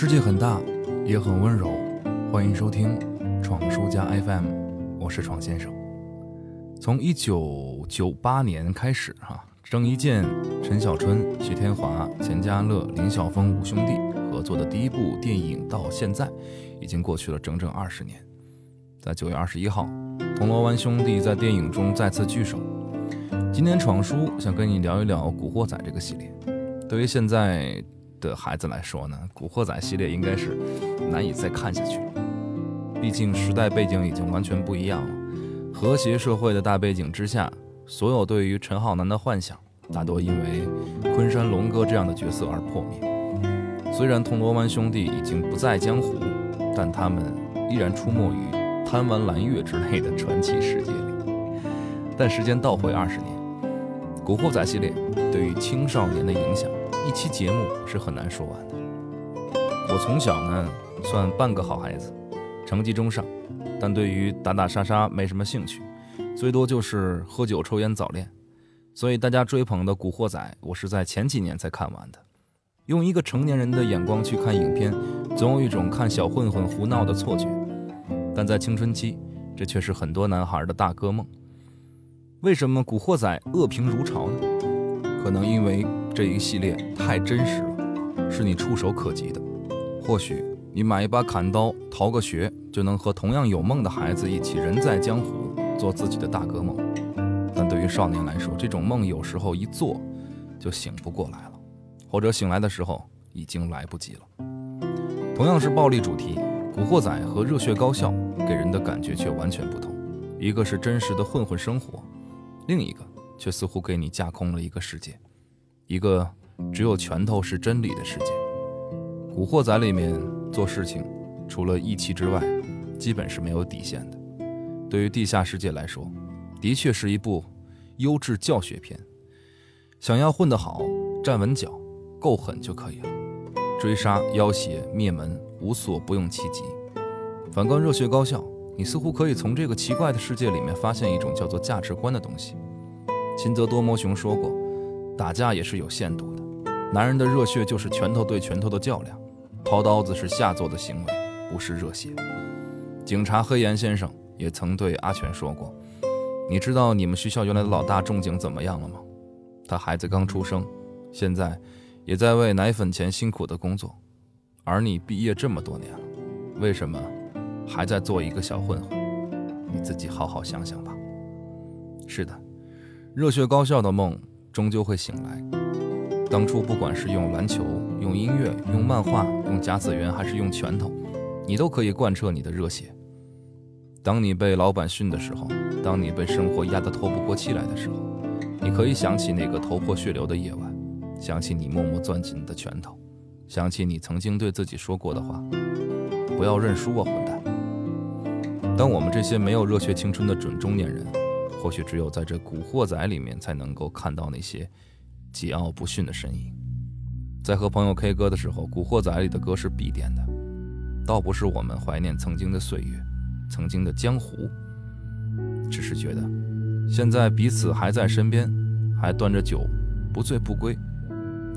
世界很大，也很温柔。欢迎收听闯书家 FM，我是闯先生。从一九九八年开始，哈，郑伊健、陈小春、徐天华、钱嘉乐、林晓峰五兄弟合作的第一部电影到现在，已经过去了整整二十年。在九月二十一号，铜锣湾兄弟在电影中再次聚首。今天闯书想跟你聊一聊《古惑仔》这个系列。对于现在的孩子来说呢，《古惑仔》系列应该是难以再看下去了。毕竟时代背景已经完全不一样了。和谐社会的大背景之下，所有对于陈浩南的幻想，大多因为昆山龙哥这样的角色而破灭。虽然铜锣湾兄弟已经不在江湖，但他们依然出没于贪玩蓝月之类的传奇世界里。但时间倒回二十年。古惑仔系列对于青少年的影响，一期节目是很难说完的。我从小呢算半个好孩子，成绩中上，但对于打打杀杀没什么兴趣，最多就是喝酒、抽烟、早恋。所以大家追捧的古惑仔，我是在前几年才看完的。用一个成年人的眼光去看影片，总有一种看小混混胡闹的错觉。但在青春期，这却是很多男孩的大哥梦。为什么《古惑仔》恶评如潮呢？可能因为这一系列太真实了，是你触手可及的。或许你买一把砍刀，逃个学，就能和同样有梦的孩子一起人在江湖，做自己的大哥梦。但对于少年来说，这种梦有时候一做就醒不过来了，或者醒来的时候已经来不及了。同样是暴力主题，《古惑仔》和《热血高校》给人的感觉却完全不同。一个是真实的混混生活。另一个却似乎给你架空了一个世界，一个只有拳头是真理的世界。《古惑仔》里面做事情，除了义气之外，基本是没有底线的。对于地下世界来说，的确是一部优质教学片。想要混得好，站稳脚，够狠就可以了。追杀、要挟、灭门，无所不用其极。反观热血高校。你似乎可以从这个奇怪的世界里面发现一种叫做价值观的东西。秦泽多摩雄说过，打架也是有限度的。男人的热血就是拳头对拳头的较量，掏刀子是下作的行为，不是热血。警察黑岩先生也曾对阿全说过：“你知道你们学校原来的老大仲景怎么样了吗？他孩子刚出生，现在也在为奶粉钱辛苦的工作，而你毕业这么多年了，为什么？”还在做一个小混混，你自己好好想想吧。是的，热血高校的梦终究会醒来。当初不管是用篮球、用音乐、用漫画、用甲子园，还是用拳头，你都可以贯彻你的热血。当你被老板训的时候，当你被生活压得透不过气来的时候，你可以想起那个头破血流的夜晚，想起你默默攥紧的拳头，想起你曾经对自己说过的话：不要认输啊，混蛋！当我们这些没有热血青春的准中年人，或许只有在这古惑仔里面才能够看到那些桀骜不驯的身影。在和朋友 K 歌的时候，古惑仔里的歌是必点的，倒不是我们怀念曾经的岁月，曾经的江湖，只是觉得现在彼此还在身边，还端着酒，不醉不归，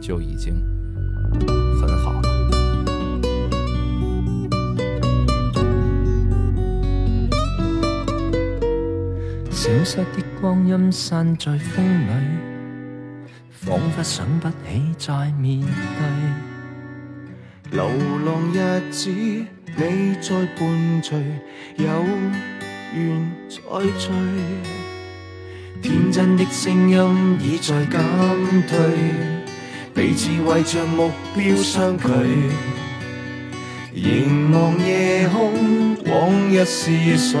就已经消失的光阴散在风里，仿佛想不起再面对。流浪日子，你在伴随，有缘再聚。天真的声音已在减退，彼此为着目标相距。凝望夜空，往日是谁？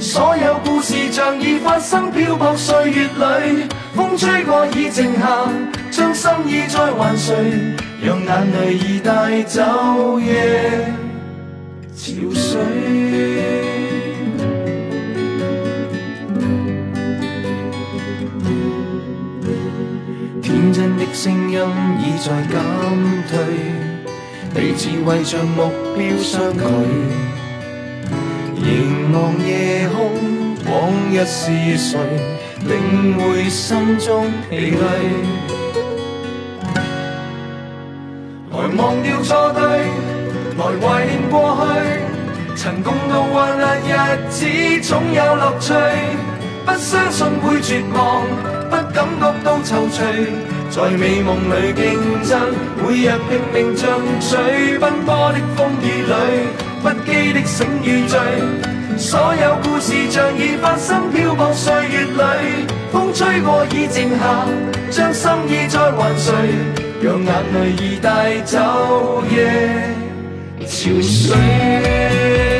所有故事像已发生，漂泊岁月里，风吹过已静下，将心意再还谁？让眼泪已带走夜潮水。天真的声音已在减退，彼此为着目标相距。凝望夜空，往日是谁，定会心中疲累。来忘掉错对，来怀念过去，曾共度患难日子，总有乐趣。不相信会绝望，不感觉到踌躇，在美梦里竞争，每日拼命进取，奔波的风雨里，不羁的醒与醉，所有故事像已发生，漂泊岁月里，风吹过已静下，将心意再还谁？让眼泪已带走夜憔悴。